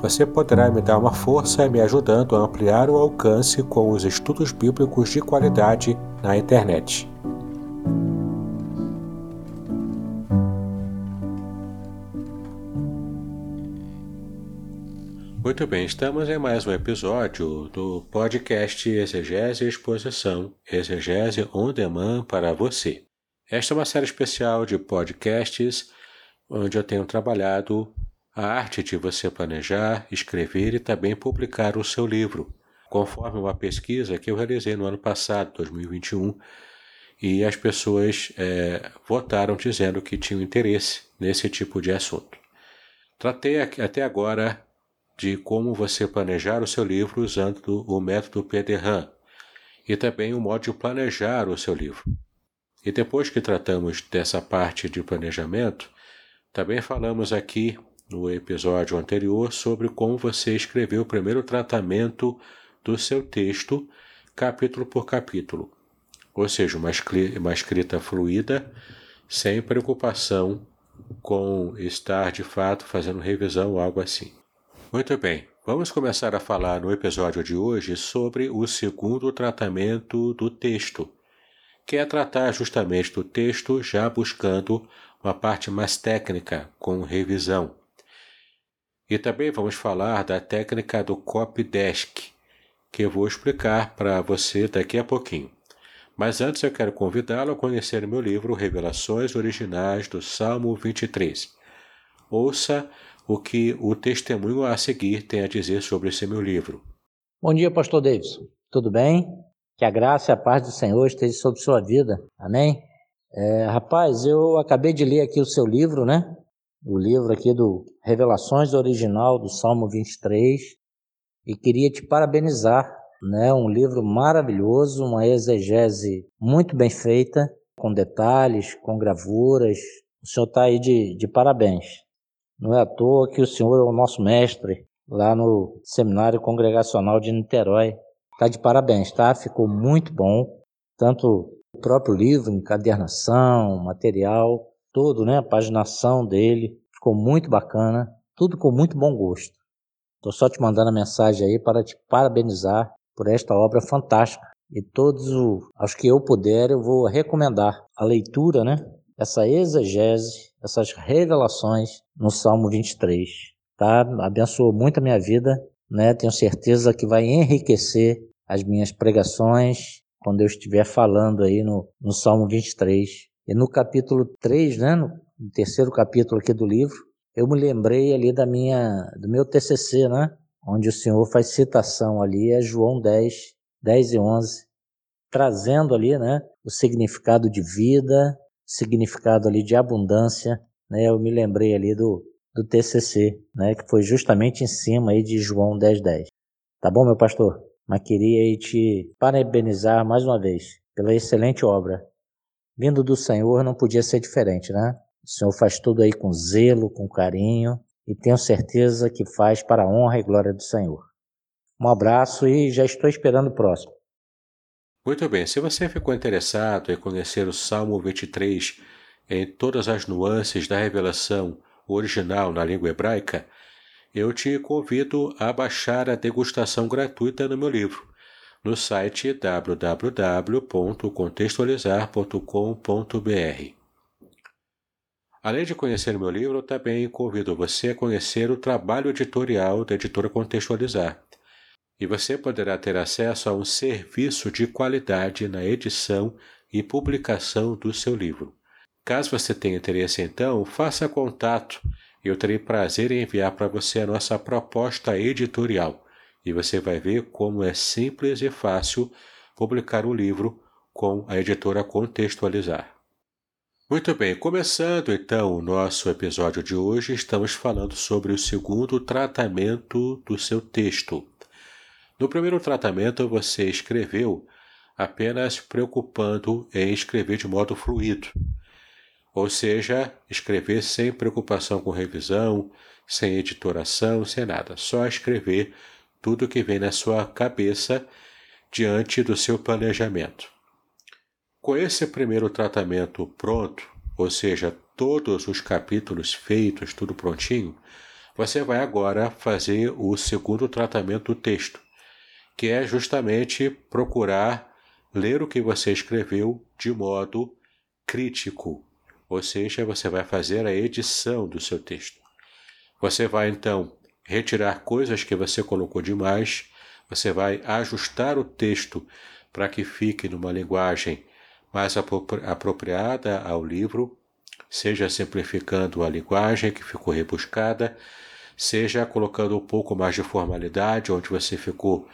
Você poderá me dar uma força me ajudando a ampliar o alcance com os estudos bíblicos de qualidade na internet. Muito bem, estamos em mais um episódio do podcast Exegese Exposição, Exegese On Demand para você. Esta é uma série especial de podcasts onde eu tenho trabalhado a arte de você planejar, escrever e também publicar o seu livro, conforme uma pesquisa que eu realizei no ano passado, 2021, e as pessoas é, votaram dizendo que tinham interesse nesse tipo de assunto. Tratei até agora de como você planejar o seu livro usando o método PDRAM e também o modo de planejar o seu livro. E depois que tratamos dessa parte de planejamento, também falamos aqui no episódio anterior sobre como você escreveu o primeiro tratamento do seu texto, capítulo por capítulo. Ou seja, uma, uma escrita fluida, sem preocupação com estar de fato fazendo revisão ou algo assim. Muito bem, vamos começar a falar no episódio de hoje sobre o segundo tratamento do texto, que é tratar justamente do texto já buscando uma parte mais técnica, com revisão. E também vamos falar da técnica do copydesk, que eu vou explicar para você daqui a pouquinho. Mas antes eu quero convidá-lo a conhecer meu livro Revelações Originais do Salmo 23. Ouça o que o testemunho a seguir tem a dizer sobre esse meu livro. Bom dia, pastor Davidson. Tudo bem? Que a graça e a paz do Senhor esteja sobre sua vida. Amém? É, rapaz, eu acabei de ler aqui o seu livro, né? O livro aqui do Revelações Original do Salmo 23 e queria te parabenizar, né? Um livro maravilhoso, uma exegese muito bem feita, com detalhes, com gravuras. O senhor está aí de, de parabéns. Não é à toa que o senhor é o nosso mestre lá no Seminário Congregacional de Niterói. Está de parabéns, tá? Ficou muito bom. Tanto o próprio livro, encadernação, material, todo, né? A paginação dele ficou muito bacana, tudo com muito bom gosto. Estou só te mandando a mensagem aí para te parabenizar por esta obra fantástica. E todos os que eu puder, eu vou recomendar a leitura, né? Essa exegese, essas revelações no Salmo 23. Tá? Abençoou muito a minha vida, né? Tenho certeza que vai enriquecer as minhas pregações quando eu estiver falando aí no, no Salmo 23. E no capítulo 3, né, no, terceiro capítulo aqui do livro, eu me lembrei ali da minha, do meu TCC, né, onde o Senhor faz citação ali a João 10, 10 e 11, trazendo ali, né, o significado de vida, significado ali de abundância, né, eu me lembrei ali do, do TCC, né, que foi justamente em cima aí de João 10, 10. Tá bom, meu pastor? Mas queria te parabenizar mais uma vez pela excelente obra Vindo do Senhor não podia ser diferente, né? O Senhor faz tudo aí com zelo, com carinho e tenho certeza que faz para a honra e glória do Senhor. Um abraço e já estou esperando o próximo. Muito bem, se você ficou interessado em conhecer o Salmo 23 em todas as nuances da revelação original na língua hebraica, eu te convido a baixar a degustação gratuita no meu livro no site www.contextualizar.com.br. Além de conhecer meu livro, também convido você a conhecer o trabalho editorial da editora Contextualizar. E você poderá ter acesso a um serviço de qualidade na edição e publicação do seu livro. Caso você tenha interesse, então, faça contato. Eu terei prazer em enviar para você a nossa proposta editorial e você vai ver como é simples e fácil publicar um livro com a editora Contextualizar. Muito bem, começando então o nosso episódio de hoje, estamos falando sobre o segundo tratamento do seu texto. No primeiro tratamento, você escreveu apenas preocupando em escrever de modo fluido, ou seja, escrever sem preocupação com revisão, sem editoração, sem nada, só escrever tudo que vem na sua cabeça diante do seu planejamento. Com esse primeiro tratamento pronto, ou seja, todos os capítulos feitos, tudo prontinho, você vai agora fazer o segundo tratamento do texto, que é justamente procurar ler o que você escreveu de modo crítico, ou seja, você vai fazer a edição do seu texto. Você vai então retirar coisas que você colocou demais, você vai ajustar o texto para que fique numa linguagem mais apropriada ao livro, seja simplificando a linguagem que ficou rebuscada, seja colocando um pouco mais de formalidade, onde você ficou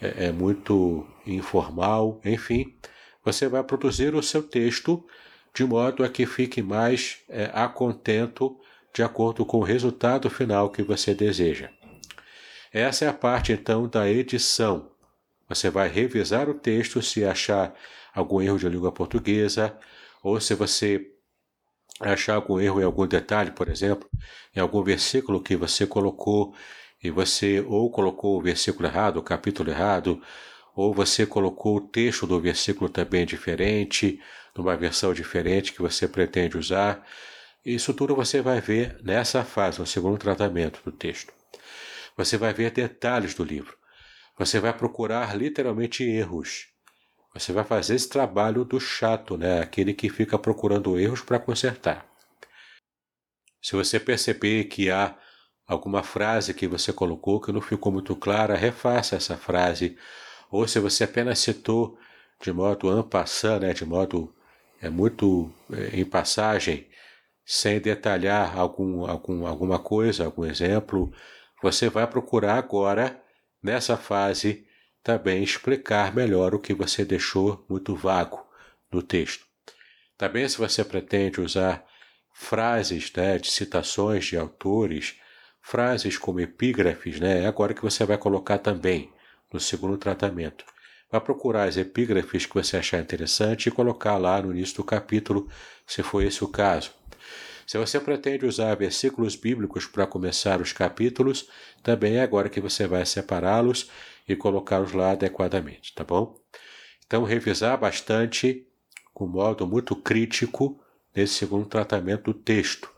é, é muito informal, enfim, você vai produzir o seu texto de modo a que fique mais é, a contento de acordo com o resultado final que você deseja. Essa é a parte então da edição. Você vai revisar o texto se achar algum erro de língua portuguesa, ou se você achar algum erro em algum detalhe, por exemplo, em algum versículo que você colocou e você ou colocou o versículo errado, o capítulo errado, ou você colocou o texto do versículo também diferente, numa versão diferente que você pretende usar. Isso tudo você vai ver nessa fase, no segundo tratamento do texto. Você vai ver detalhes do livro. Você vai procurar literalmente erros. Você vai fazer esse trabalho do chato, né? Aquele que fica procurando erros para consertar. Se você perceber que há alguma frase que você colocou que não ficou muito clara, refaça essa frase. Ou se você apenas citou de modo passant, né, de modo é muito é, em passagem, sem detalhar algum, algum, alguma coisa, algum exemplo, você vai procurar agora, nessa fase, também explicar melhor o que você deixou muito vago no texto. Também, se você pretende usar frases né, de citações de autores, frases como epígrafes, né? É agora que você vai colocar também no segundo tratamento. Vai procurar as epígrafes que você achar interessante e colocar lá no início do capítulo, se for esse o caso. Se você pretende usar versículos bíblicos para começar os capítulos, também é agora que você vai separá-los e colocá-los lá adequadamente, tá bom? Então, revisar bastante, com modo muito crítico, nesse segundo tratamento do texto.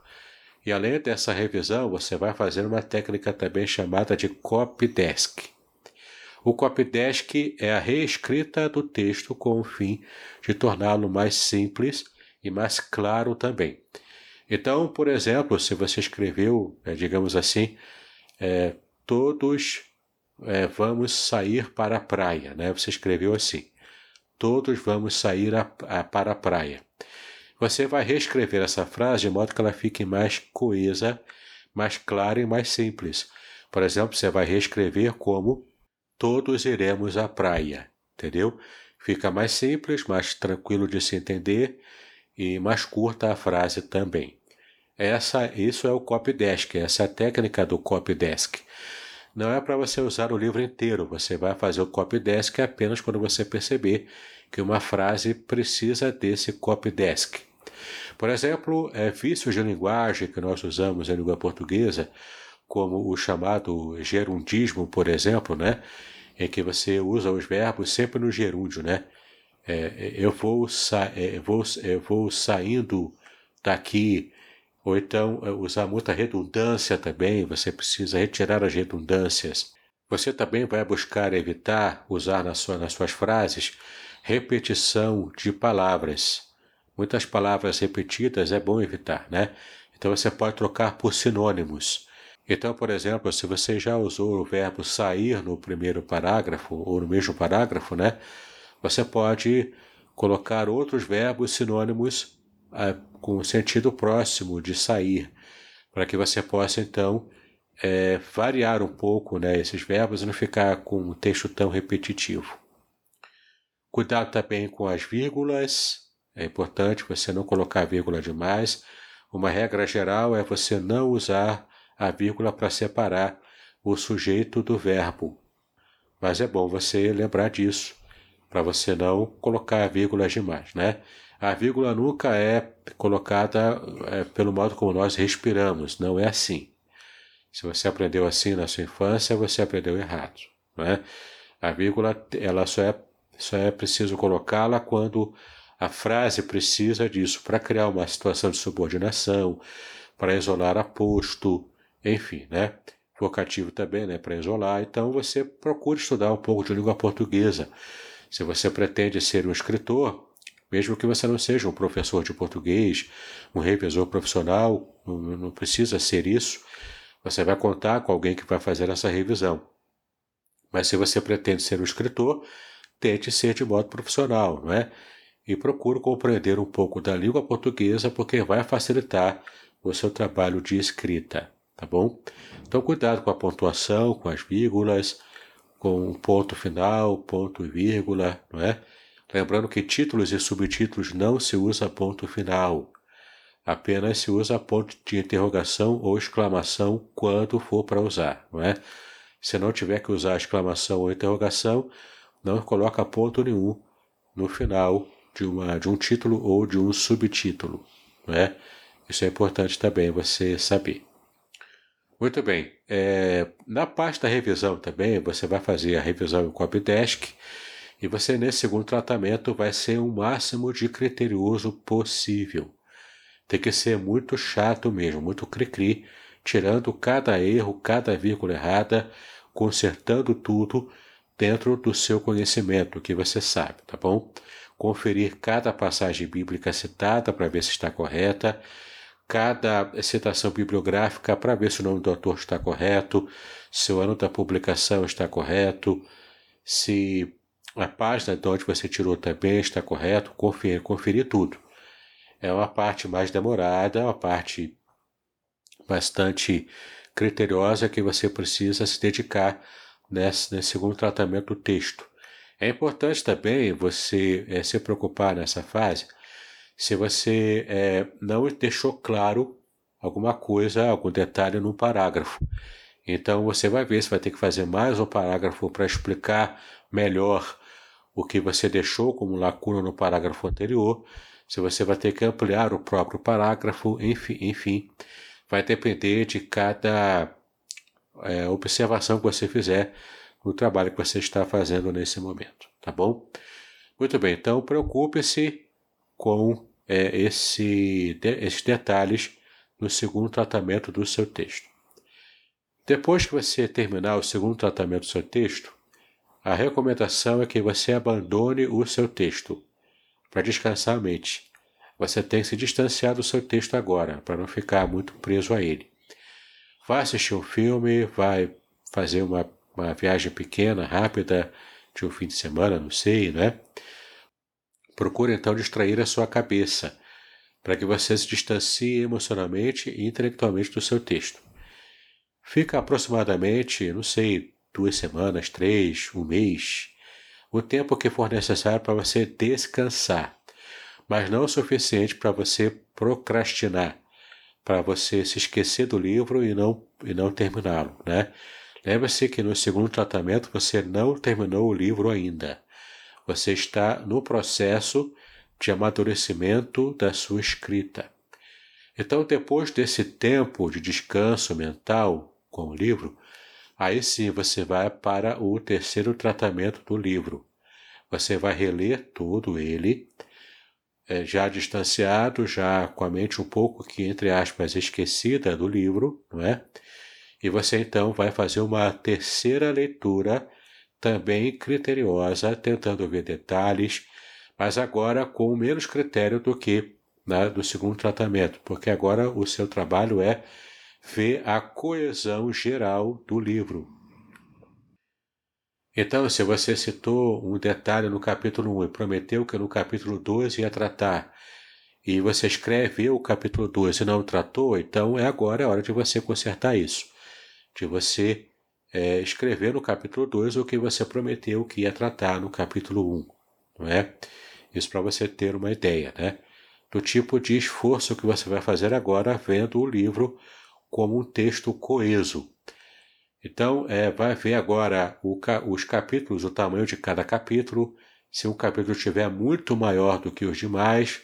E além dessa revisão, você vai fazer uma técnica também chamada de copydesk. O copydesk é a reescrita do texto com o fim de torná-lo mais simples e mais claro também. Então, por exemplo, se você escreveu, é, digamos assim, é, todos é, vamos sair para a praia, né? Você escreveu assim: todos vamos sair a, a, para a praia. Você vai reescrever essa frase de modo que ela fique mais coesa, mais clara e mais simples. Por exemplo, você vai reescrever como todos iremos à praia, entendeu? Fica mais simples, mais tranquilo de se entender e mais curta a frase também. Essa, isso é o copydesk, essa é a técnica do copydesk. Não é para você usar o livro inteiro, você vai fazer o copydesk apenas quando você perceber que uma frase precisa desse copydesk. Por exemplo, é, vícios de linguagem que nós usamos em língua portuguesa, como o chamado gerundismo, por exemplo, né? em que você usa os verbos sempre no gerúndio, né? É, eu, vou sa é, vou, eu vou saindo daqui, ou então é, usar muita redundância também, você precisa retirar as redundâncias. Você também vai buscar evitar usar na sua, nas suas frases repetição de palavras. Muitas palavras repetidas é bom evitar, né? Então você pode trocar por sinônimos. Então, por exemplo, se você já usou o verbo sair no primeiro parágrafo ou no mesmo parágrafo, né? Você pode colocar outros verbos sinônimos é, com sentido próximo de sair, para que você possa então é, variar um pouco né, esses verbos e não ficar com um texto tão repetitivo. Cuidado também com as vírgulas, é importante você não colocar vírgula demais. Uma regra geral é você não usar a vírgula para separar o sujeito do verbo. Mas é bom você lembrar disso, para você não colocar vírgulas demais, né? A vírgula nunca é colocada é, pelo modo como nós respiramos, não é assim. Se você aprendeu assim na sua infância, você aprendeu errado. Né? A vírgula ela só é, só é preciso colocá-la quando a frase precisa disso para criar uma situação de subordinação, para isolar aposto, enfim, né? Vocativo também, né? Para isolar. Então você procura estudar um pouco de língua portuguesa. Se você pretende ser um escritor, mesmo que você não seja um professor de português, um revisor profissional, não, precisa ser isso você vai contar com alguém que vai fazer essa revisão. Mas se você pretende ser um escritor, tente ser de modo profissional, não é? E procure compreender um pouco da língua portuguesa, porque vai facilitar o seu trabalho de escrita, tá bom? Então, cuidado com a pontuação, com as vírgulas, com o ponto final, ponto e vírgula, não é? Lembrando que títulos e subtítulos não se usa ponto final. Apenas se usa ponto de interrogação ou exclamação quando for para usar, não é? Se não tiver que usar exclamação ou interrogação, não coloca ponto nenhum no final de, uma, de um título ou de um subtítulo, não é? Isso é importante também você saber. Muito bem. É, na parte da revisão também, você vai fazer a revisão em Copydesk e você, nesse segundo tratamento, vai ser o máximo de criterioso possível. Tem que ser muito chato mesmo, muito cri-cri, tirando cada erro, cada vírgula errada, consertando tudo dentro do seu conhecimento, que você sabe, tá bom? Conferir cada passagem bíblica citada para ver se está correta, cada citação bibliográfica para ver se o nome do autor está correto, se o ano da publicação está correto, se a página de onde você tirou também está correto, conferir, conferir tudo é uma parte mais demorada, é uma parte bastante criteriosa que você precisa se dedicar nesse, nesse segundo tratamento do texto. É importante também você é, se preocupar nessa fase se você é, não deixou claro alguma coisa, algum detalhe no parágrafo. Então você vai ver se vai ter que fazer mais um parágrafo para explicar melhor o que você deixou como lacuna no parágrafo anterior se você vai ter que ampliar o próprio parágrafo, enfim, enfim vai depender de cada é, observação que você fizer no trabalho que você está fazendo nesse momento, tá bom? Muito bem, então preocupe-se com é, esse, de, esses detalhes no segundo tratamento do seu texto. Depois que você terminar o segundo tratamento do seu texto, a recomendação é que você abandone o seu texto para descansar a mente. Você tem que se distanciar do seu texto agora, para não ficar muito preso a ele. Vai assistir um filme, vai fazer uma, uma viagem pequena, rápida, de um fim de semana, não sei, né? Procure então distrair a sua cabeça, para que você se distancie emocionalmente e intelectualmente do seu texto. Fica aproximadamente, não sei, duas semanas, três, um mês, o tempo que for necessário para você descansar, mas não o suficiente para você procrastinar, para você se esquecer do livro e não, e não terminá-lo, né? Lembre-se que no segundo tratamento você não terminou o livro ainda. Você está no processo de amadurecimento da sua escrita. Então, depois desse tempo de descanso mental com o livro, Aí sim você vai para o terceiro tratamento do livro. Você vai reler todo ele, é, já distanciado, já com a mente um pouco que, entre aspas, esquecida do livro, não é? E você então vai fazer uma terceira leitura, também criteriosa, tentando ver detalhes, mas agora com menos critério do que né, do segundo tratamento, porque agora o seu trabalho é vê a coesão geral do livro. Então, se você citou um detalhe no capítulo 1 e prometeu que no capítulo 12 ia tratar, e você escreve o capítulo 12 e não tratou, então é agora a hora de você consertar isso. De você é, escrever no capítulo 2 o que você prometeu que ia tratar no capítulo 1, não é? Isso para você ter uma ideia, né? Do tipo de esforço que você vai fazer agora vendo o livro como um texto coeso. Então, é, vai ver agora o, os capítulos, o tamanho de cada capítulo. Se um capítulo estiver muito maior do que os demais,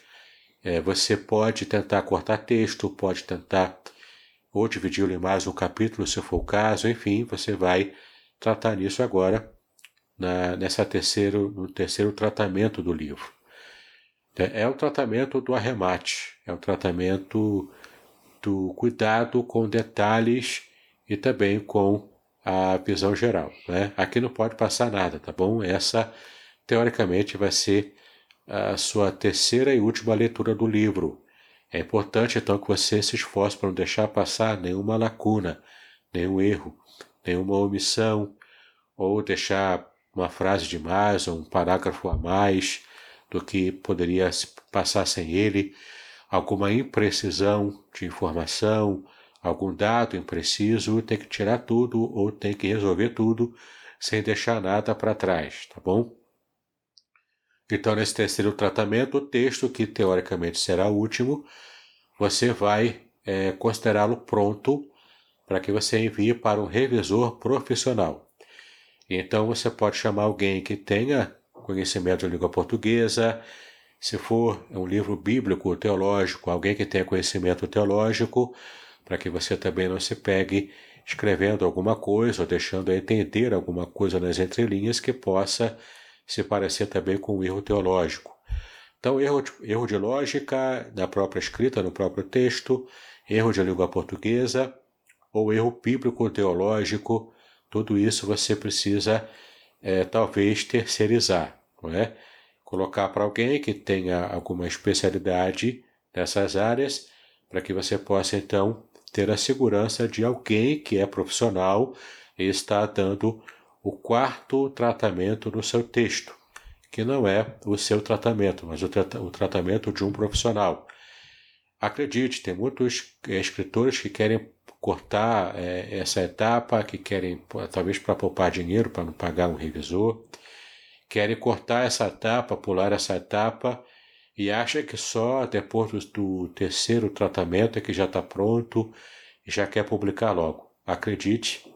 é, você pode tentar cortar texto, pode tentar ou dividi-lo em mais um capítulo, se for o caso, enfim, você vai tratar nisso agora, na, nessa terceiro, no terceiro tratamento do livro. É, é o tratamento do arremate, é o tratamento do cuidado com detalhes e também com a visão geral. Né? Aqui não pode passar nada, tá bom? Essa, teoricamente, vai ser a sua terceira e última leitura do livro. É importante então que você se esforce para não deixar passar nenhuma lacuna, nenhum erro, nenhuma omissão, ou deixar uma frase de mais ou um parágrafo a mais do que poderia passar sem ele, alguma imprecisão de informação, algum dado impreciso, tem que tirar tudo ou tem que resolver tudo sem deixar nada para trás, tá bom? Então, nesse terceiro tratamento, o texto, que teoricamente será o último, você vai é, considerá-lo pronto para que você envie para um revisor profissional. Então, você pode chamar alguém que tenha conhecimento de língua portuguesa, se for um livro bíblico, teológico, alguém que tenha conhecimento teológico, para que você também não se pegue escrevendo alguma coisa ou deixando entender alguma coisa nas entrelinhas que possa se parecer também com um erro teológico. Então, erro erro de lógica na própria escrita, no próprio texto, erro de língua portuguesa ou erro bíblico teológico, tudo isso você precisa é, talvez terceirizar, não é? Colocar para alguém que tenha alguma especialidade nessas áreas, para que você possa então ter a segurança de alguém que é profissional e está dando o quarto tratamento no seu texto, que não é o seu tratamento, mas o, tra o tratamento de um profissional. Acredite, tem muitos é, escritores que querem cortar é, essa etapa, que querem, talvez para poupar dinheiro, para não pagar um revisor, querem cortar essa etapa, pular essa etapa, e acha que só depois do, do terceiro tratamento é que já está pronto e já quer publicar logo. Acredite,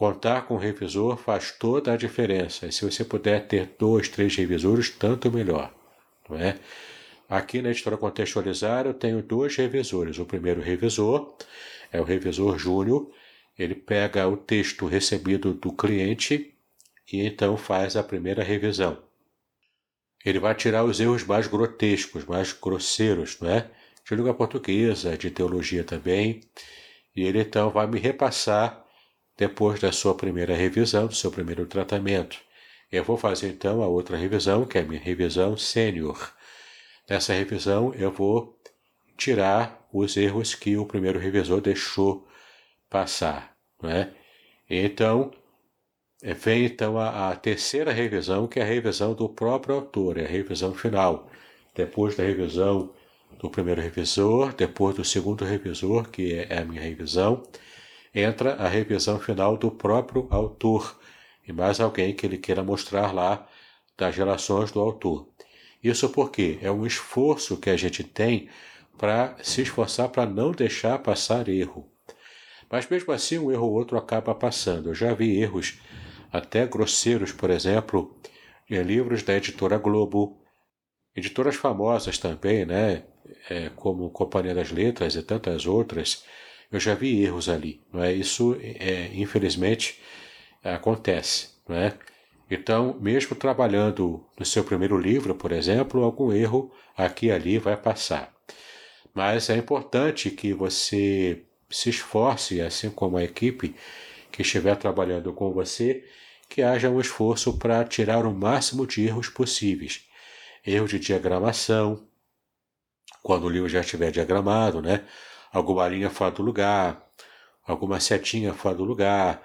Contar com um revisor faz toda a diferença. E se você puder ter dois, três revisores, tanto melhor. Não é? Aqui na editora Contextualizar eu tenho dois revisores. O primeiro revisor é o revisor Júnior. Ele pega o texto recebido do cliente e então faz a primeira revisão. Ele vai tirar os erros mais grotescos, mais grosseiros, não é? De língua portuguesa, de teologia também. E ele então vai me repassar depois da sua primeira revisão, do seu primeiro tratamento. Eu vou fazer então a outra revisão, que é a minha revisão sênior. Nessa revisão eu vou tirar os erros que o primeiro revisor deixou passar, não é? Então, vem então a, a, terceira revisão, que é a revisão do próprio autor, é a revisão final. Depois da revisão do primeiro revisor, depois do segundo revisor, que é a minha revisão, entra a revisão final do próprio autor e mais alguém que ele queira mostrar lá das relações do autor. Isso porque é um esforço que a gente tem para se esforçar para não deixar passar erro. Mas mesmo assim, um erro ou outro acaba passando. Eu já vi erros até grosseiros, por exemplo, em livros da editora Globo, editoras famosas também, né? É, como Companhia das Letras e tantas outras, eu já vi erros ali, não é? Isso, é, infelizmente, acontece, não é? Então, mesmo trabalhando no seu primeiro livro, por exemplo, algum erro aqui e ali vai passar. Mas é importante que você se esforce, assim como a equipe que estiver trabalhando com você, que haja um esforço para tirar o máximo de erros possíveis. Erro de diagramação, quando o livro já estiver diagramado, né? alguma linha fora do lugar, alguma setinha fora do lugar,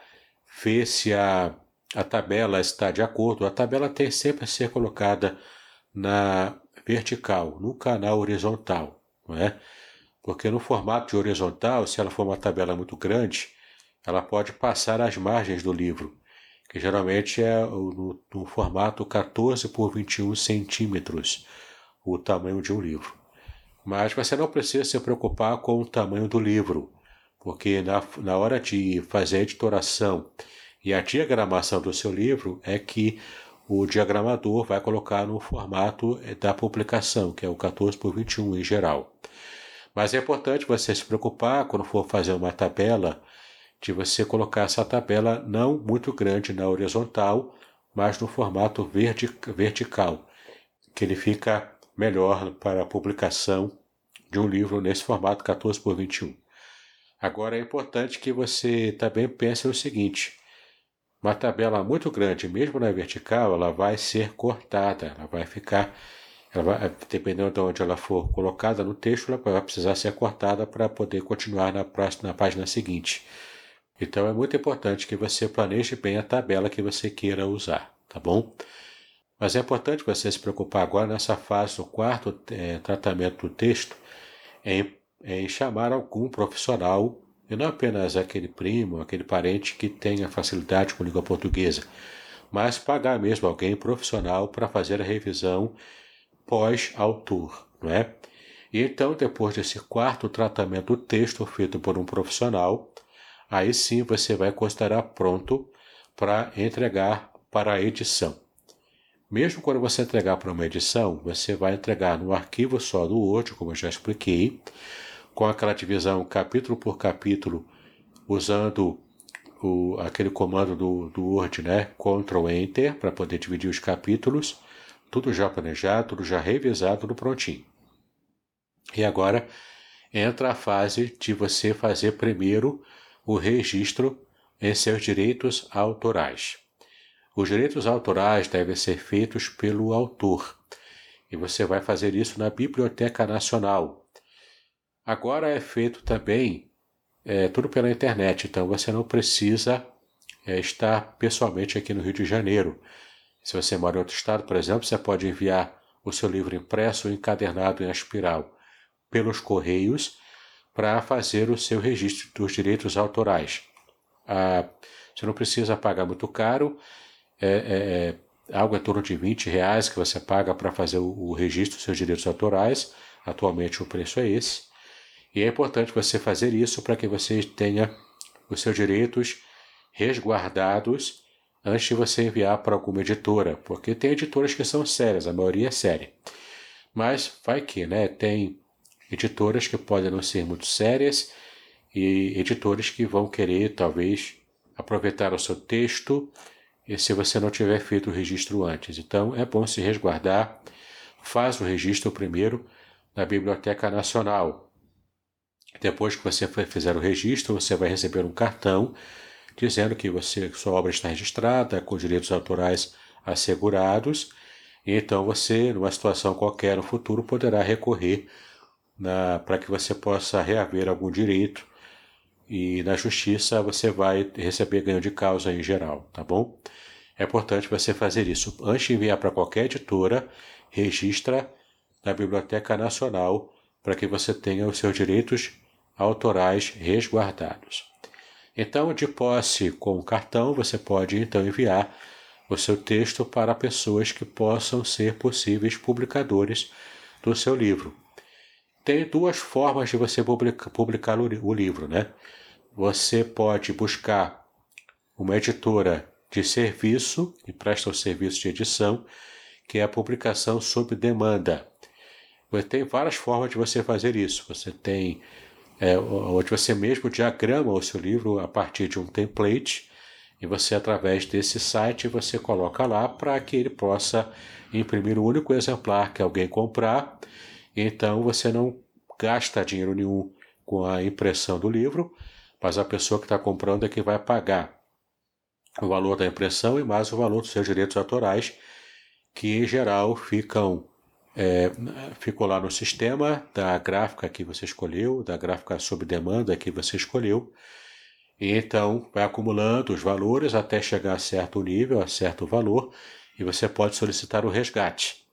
ver se a, a tabela está de acordo, a tabela tem sempre a ser colocada na vertical, no canal horizontal, não é? Porque no formato de horizontal, se ela for uma tabela muito grande, ela pode passar as margens do livro, que geralmente é no, no formato 14 por 21 centímetros, o tamanho de um livro. Mas você não precisa se preocupar com o tamanho do livro, porque na, na hora de fazer a editoração e a diagramação do seu livro é que o diagramador vai colocar no formato da publicação, que é o 14 por 21 em geral. Mas é importante você se preocupar quando for fazer uma tabela, de você colocar essa tabela não muito grande na horizontal, mas no formato vertical, que ele fica melhor para a publicação de um livro nesse formato 14 por 21. Agora é importante que você também pense o seguinte: uma tabela muito grande, mesmo na vertical, ela vai ser cortada, ela vai ficar, ela vai, dependendo de onde ela for colocada no texto, ela vai precisar ser cortada para poder continuar na, próxima, na página seguinte. Então é muito importante que você planeje bem a tabela que você queira usar, tá bom? Mas é importante você se preocupar agora nessa fase do quarto é, tratamento do texto em, em chamar algum profissional e não apenas aquele primo, aquele parente que tenha facilidade com língua portuguesa, mas pagar mesmo alguém profissional para fazer a revisão pós-autor, não é? E então, depois desse quarto tratamento do texto feito por um profissional, aí sim você vai considerar pronto para entregar para a edição. Mesmo quando você entregar para uma edição, você vai entregar no arquivo só do Word, como eu já expliquei, com aquela divisão capítulo por capítulo, usando o, aquele comando do, do Word, né? Ctrl Enter, para poder dividir os capítulos, tudo já planejado, tudo já revisado, tudo prontinho. E agora entra a fase de você fazer primeiro o registro em seus direitos autorais. Os direitos autorais devem ser feitos pelo autor, e você vai fazer isso na Biblioteca Nacional, Agora é feito também é, tudo pela internet, então você não precisa é, estar pessoalmente aqui no Rio de Janeiro. Se você mora em outro estado, por exemplo, você pode enviar o seu livro impresso ou encadernado em espiral pelos correios para fazer o seu registro dos direitos autorais. Ah, você não precisa pagar muito caro, é, é, é algo em torno de 20 reais que você paga para fazer o, o registro dos seus direitos autorais. Atualmente o preço é esse. E é importante você fazer isso para que você tenha os seus direitos resguardados antes de você enviar para alguma editora, porque tem editoras que são sérias, a maioria é séria. Mas vai que, né? Tem editoras que podem não ser muito sérias e editores que vão querer, talvez, aproveitar o seu texto e se você não tiver feito o registro antes. Então é bom se resguardar. Faz o registro primeiro na Biblioteca Nacional, depois que você fizer o registro, você vai receber um cartão dizendo que você, sua obra está registrada, com direitos autorais assegurados, e então você, numa situação qualquer no futuro, poderá recorrer para que você possa reaver algum direito e na justiça você vai receber ganho de causa em geral, tá bom? É importante você fazer isso. Antes de enviar para qualquer editora, registra na Biblioteca Nacional para que você tenha os seus direitos autorais resguardados. Então, de posse com o cartão, você pode então enviar o seu texto para pessoas que possam ser possíveis publicadores do seu livro. Tem duas formas de você publicar o livro, né? Você pode buscar uma editora de serviço que presta o serviço de edição, que é a publicação sob demanda. Tem várias formas de você fazer isso. Você tem é, onde você mesmo diagrama o seu livro a partir de um template e você através desse site você coloca lá para que ele possa imprimir o único exemplar que alguém comprar. Então você não gasta dinheiro nenhum com a impressão do livro, mas a pessoa que está comprando é que vai pagar o valor da impressão e mais o valor dos seus direitos autorais, que em geral ficam é, ficou lá no sistema da gráfica que você escolheu, da gráfica sob demanda que você escolheu. E então vai acumulando os valores até chegar a certo nível, a certo valor, e você pode solicitar o resgate.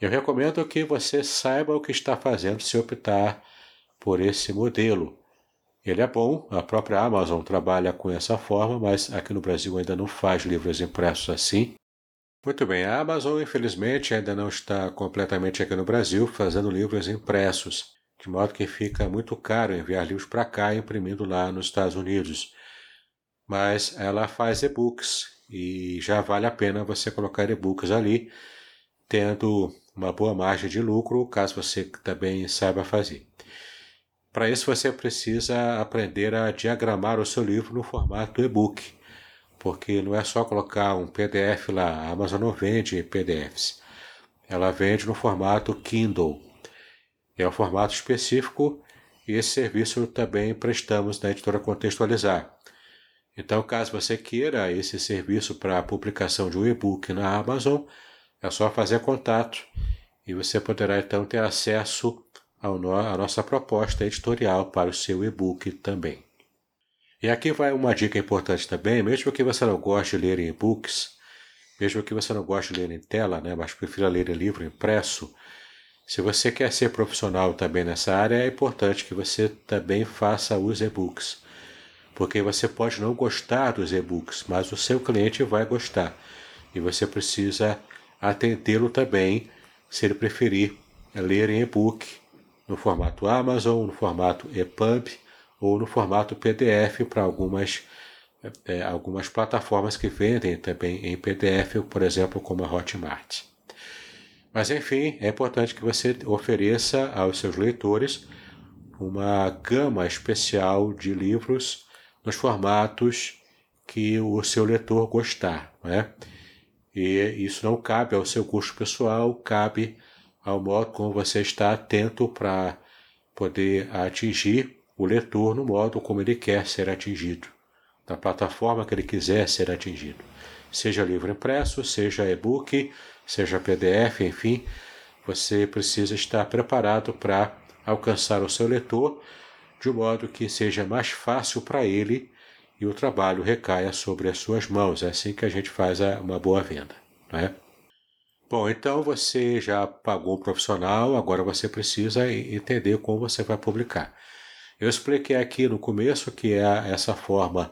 Eu recomendo que você saiba o que está fazendo se optar por esse modelo. Ele é bom, a própria Amazon trabalha com essa forma, mas aqui no Brasil ainda não faz livros impressos assim. Muito bem, a Amazon infelizmente ainda não está completamente aqui no Brasil fazendo livros impressos, de modo que fica muito caro enviar livros para cá imprimindo lá nos Estados Unidos. Mas ela faz e-books e já vale a pena você colocar e-books ali, tendo uma boa margem de lucro, caso você também saiba fazer. Para isso você precisa aprender a diagramar o seu livro no formato e-book, porque não é só colocar um PDF lá, a Amazon não vende PDFs. Ela vende no formato Kindle. É um formato específico e esse serviço também prestamos na editora Contextualizar. Então, caso você queira esse serviço para publicação de um e-book na Amazon, é só fazer contato e você poderá então ter acesso ao no, à nossa proposta editorial para o seu e-book também. E aqui vai uma dica importante também, mesmo que você não goste de ler em e-books, mesmo que você não goste de ler em tela, né, mas prefira ler em livro impresso, se você quer ser profissional também nessa área, é importante que você também faça os e-books. Porque você pode não gostar dos e-books, mas o seu cliente vai gostar. E você precisa atendê-lo também, se ele preferir ler em e-book no formato Amazon, no formato EPUB ou no formato PDF para algumas, é, algumas plataformas que vendem também em PDF, por exemplo, como a Hotmart. Mas enfim, é importante que você ofereça aos seus leitores uma gama especial de livros nos formatos que o seu leitor gostar. Né? E isso não cabe ao seu custo pessoal, cabe ao modo como você está atento para poder atingir o leitor no modo como ele quer ser atingido, da plataforma que ele quiser ser atingido. Seja livro impresso, seja e-book, seja PDF, enfim, você precisa estar preparado para alcançar o seu leitor de modo que seja mais fácil para ele e o trabalho recaia sobre as suas mãos. É assim que a gente faz uma boa venda. Não é? Bom, então você já pagou o profissional, agora você precisa entender como você vai publicar. Eu expliquei aqui no começo que é essa forma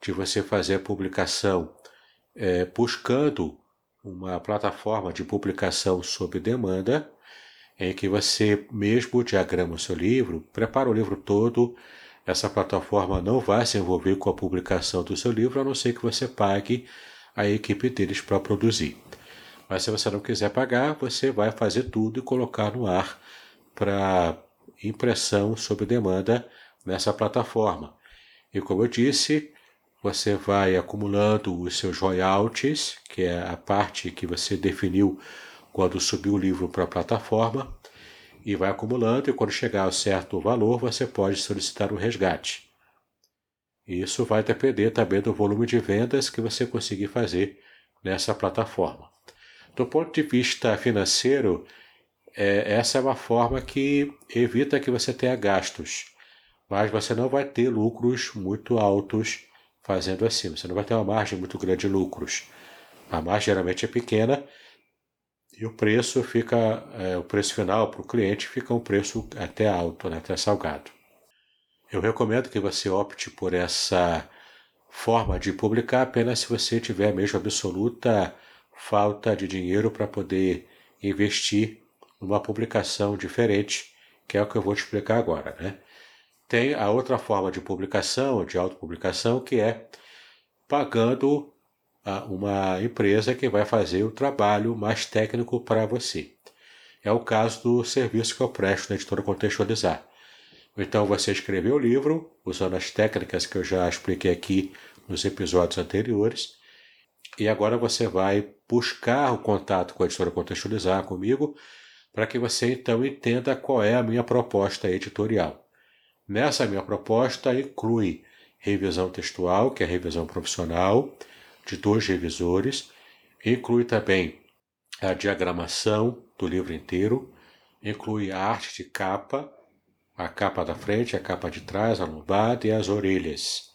de você fazer a publicação é, buscando uma plataforma de publicação sob demanda, em que você mesmo diagrama o seu livro, prepara o livro todo. Essa plataforma não vai se envolver com a publicação do seu livro, a não ser que você pague a equipe deles para produzir. Mas se você não quiser pagar, você vai fazer tudo e colocar no ar para impressão sob demanda nessa plataforma. E como eu disse, você vai acumulando os seus royalties, que é a parte que você definiu quando subiu o livro para a plataforma, e vai acumulando, e quando chegar a certo valor, você pode solicitar um resgate. Isso vai depender também do volume de vendas que você conseguir fazer nessa plataforma. Do ponto de vista financeiro, é, essa é uma forma que evita que você tenha gastos, mas você não vai ter lucros muito altos fazendo assim. Você não vai ter uma margem muito grande de lucros. A margem geralmente é pequena e o preço fica, é, o preço final para o cliente fica um preço até alto, né, até salgado. Eu recomendo que você opte por essa forma de publicar apenas se você tiver mesmo absoluta falta de dinheiro para poder investir numa publicação diferente, que é o que eu vou te explicar agora. Né? Tem a outra forma de publicação, de autopublicação, que é pagando uma empresa que vai fazer o trabalho mais técnico para você. É o caso do serviço que eu presto na editora Contextualizar. Então você escreveu o livro, usando as técnicas que eu já expliquei aqui nos episódios anteriores, e agora você vai buscar o contato com a editora Contextualizar comigo, para que você então entenda qual é a minha proposta editorial. Nessa minha proposta inclui revisão textual, que é revisão profissional, de dois revisores, inclui também a diagramação do livro inteiro, inclui a arte de capa, a capa da frente, a capa de trás, a lombada e as orelhas.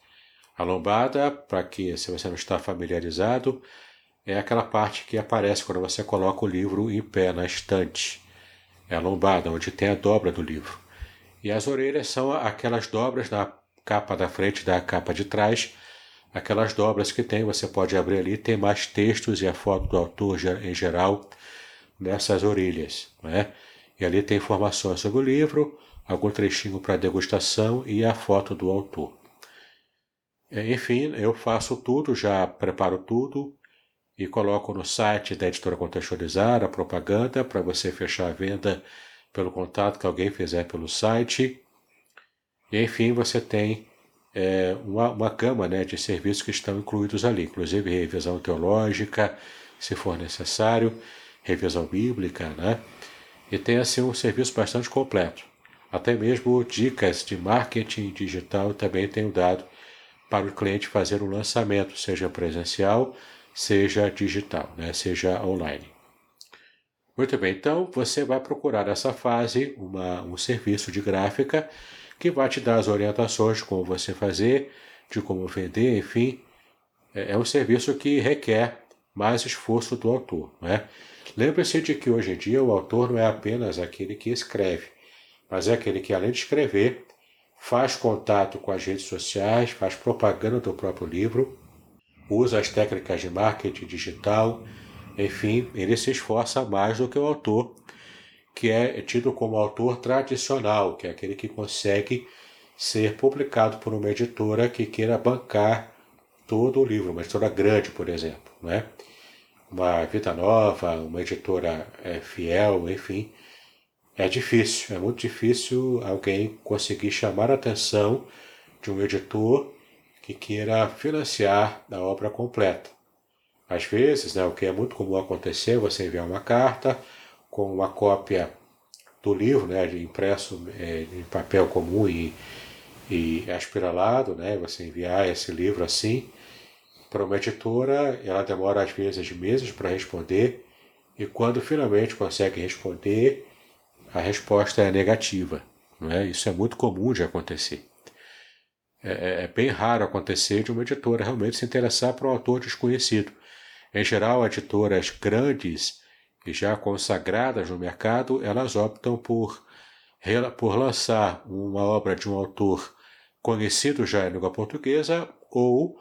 A lombada, para que se você não está familiarizado, é aquela parte que aparece quando você coloca o livro em pé na estante. É a lombada, onde tem a dobra do livro. E as orelhas são aquelas dobras na capa da frente da capa de trás, aquelas dobras que tem, você pode abrir ali, tem mais textos e a foto do autor em geral nessas orelhas. Né? E ali tem informações sobre o livro, algum trechinho para degustação e a foto do autor. É, enfim, eu faço tudo, já preparo tudo e coloco no site da editora contextualizada a propaganda para você fechar a venda pelo contato que alguém fizer pelo site. E enfim, você tem é, uma, uma gama né, de serviços que estão incluídos ali, inclusive revisão teológica, se for necessário, revisão bíblica, né? E tem assim um serviço bastante completo. Até mesmo dicas de marketing digital também tenho dado para o cliente fazer um lançamento, seja presencial, seja digital, né? seja online. Muito bem, então você vai procurar nessa fase uma, um serviço de gráfica que vai te dar as orientações de como você fazer, de como vender, enfim. É, é um serviço que requer mais esforço do autor. Né? Lembre-se de que hoje em dia o autor não é apenas aquele que escreve, mas é aquele que, além de escrever, faz contato com as redes sociais, faz propaganda do próprio livro, usa as técnicas de marketing digital, enfim, ele se esforça mais do que o autor que é tido como autor tradicional, que é aquele que consegue ser publicado por uma editora que queira bancar todo o livro, uma editora grande, por exemplo, né? uma Vida Nova, uma editora é, fiel, enfim. É difícil, é muito difícil alguém conseguir chamar a atenção de um editor que queira financiar a obra completa. Às vezes, né, o que é muito comum acontecer, é você enviar uma carta, com uma cópia do livro, né, impresso é, em papel comum e, e aspiralado, né, você enviar esse livro assim para uma editora, ela demora às vezes meses para responder e quando finalmente consegue responder, a resposta é negativa. Né? Isso é muito comum de acontecer. É, é, é bem raro acontecer de uma editora realmente se interessar por um autor desconhecido. Em geral, editoras grandes e já consagradas no mercado, elas optam por, por lançar uma obra de um autor conhecido já em língua portuguesa ou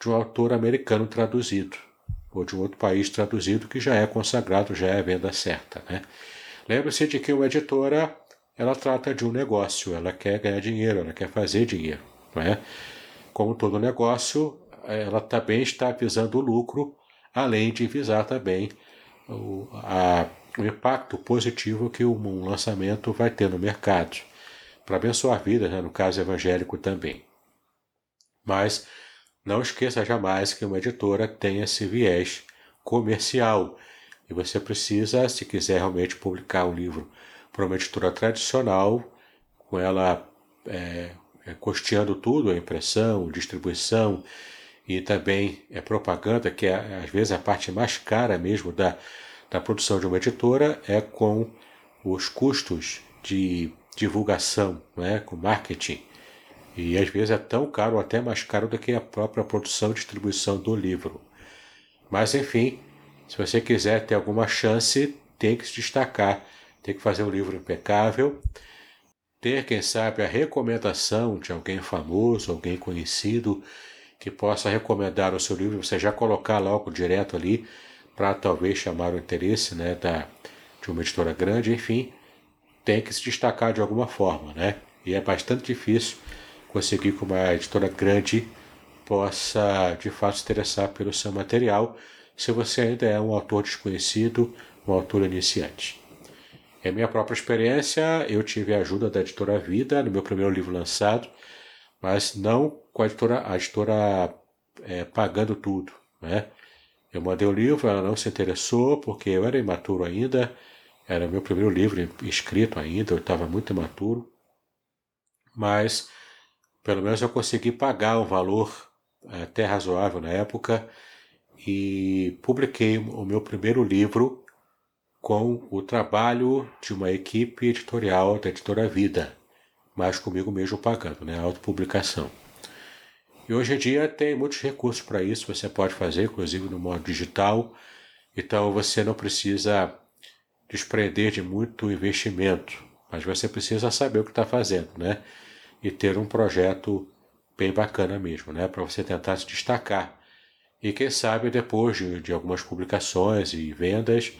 de um autor americano traduzido, ou de um outro país traduzido que já é consagrado, já é venda certa. Né? Lembre-se de que uma editora ela trata de um negócio, ela quer ganhar dinheiro, ela quer fazer dinheiro. Não é? Como todo negócio, ela também está visando o lucro, além de visar também o, a, o impacto positivo que um lançamento vai ter no mercado, para abençoar vidas, né, no caso evangélico também. Mas não esqueça jamais que uma editora tem esse viés comercial e você precisa, se quiser realmente publicar um livro para uma editora tradicional, com ela é, é, custeando tudo, a impressão, distribuição, e também é propaganda, que é às vezes a parte mais cara mesmo da, da produção de uma editora, é com os custos de divulgação, né, com marketing. E às vezes é tão caro, ou até mais caro do que a própria produção e distribuição do livro. Mas enfim, se você quiser ter alguma chance, tem que se destacar, tem que fazer um livro impecável, ter, quem sabe, a recomendação de alguém famoso, alguém conhecido, que possa recomendar o seu livro, você já colocar logo direto ali para talvez chamar o interesse né, da, de uma editora grande, enfim, tem que se destacar de alguma forma, né? E é bastante difícil conseguir que uma editora grande possa de fato se interessar pelo seu material se você ainda é um autor desconhecido, um autor iniciante. Em minha própria experiência, eu tive a ajuda da editora Vida no meu primeiro livro lançado, mas não com a editora, a editora é, pagando tudo. Né? Eu mandei o livro, ela não se interessou, porque eu era imaturo ainda, era meu primeiro livro escrito ainda, eu estava muito imaturo, mas pelo menos eu consegui pagar um valor é, até razoável na época e publiquei o meu primeiro livro com o trabalho de uma equipe editorial da editora Vida mas comigo mesmo pagando, né? Autopublicação. E hoje em dia tem muitos recursos para isso, você pode fazer, inclusive no modo digital. Então você não precisa desprender de muito investimento, mas você precisa saber o que está fazendo, né? E ter um projeto bem bacana mesmo, né? Para você tentar se destacar. E quem sabe depois de, de algumas publicações e vendas,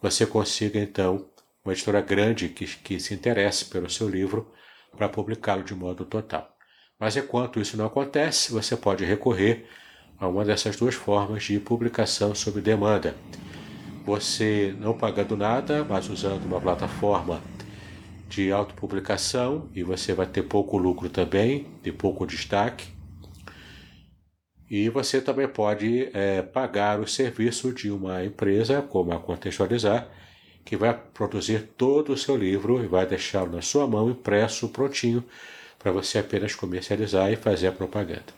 você consiga então uma editora grande que, que se interesse pelo seu livro para publicá-lo de modo total. Mas enquanto isso não acontece, você pode recorrer a uma dessas duas formas de publicação sob demanda. Você não pagando nada, mas usando uma plataforma de autopublicação e você vai ter pouco lucro também e pouco destaque. E você também pode é, pagar o serviço de uma empresa, como a Contextualizar, que vai produzir todo o seu livro e vai deixá-lo na sua mão impresso, prontinho, para você apenas comercializar e fazer a propaganda.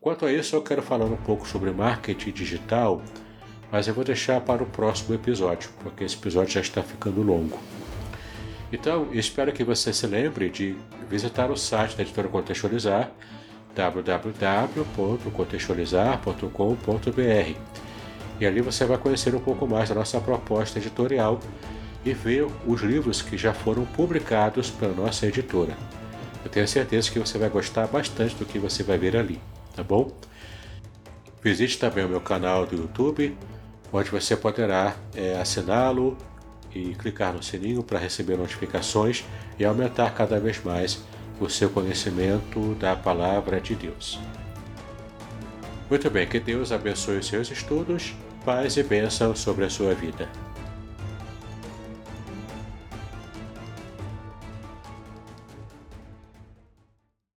Quanto a isso, eu quero falar um pouco sobre marketing digital, mas eu vou deixar para o próximo episódio, porque esse episódio já está ficando longo. Então, espero que você se lembre de visitar o site da editora Contextualizar, www.contextualizar.com.br. E ali você vai conhecer um pouco mais da nossa proposta editorial e ver os livros que já foram publicados pela nossa editora. Eu tenho certeza que você vai gostar bastante do que você vai ver ali, tá bom? Visite também o meu canal do YouTube, onde você poderá é, assiná-lo e clicar no sininho para receber notificações e aumentar cada vez mais o seu conhecimento da palavra de Deus. Muito bem, que Deus abençoe os seus estudos, paz e bênção sobre a sua vida.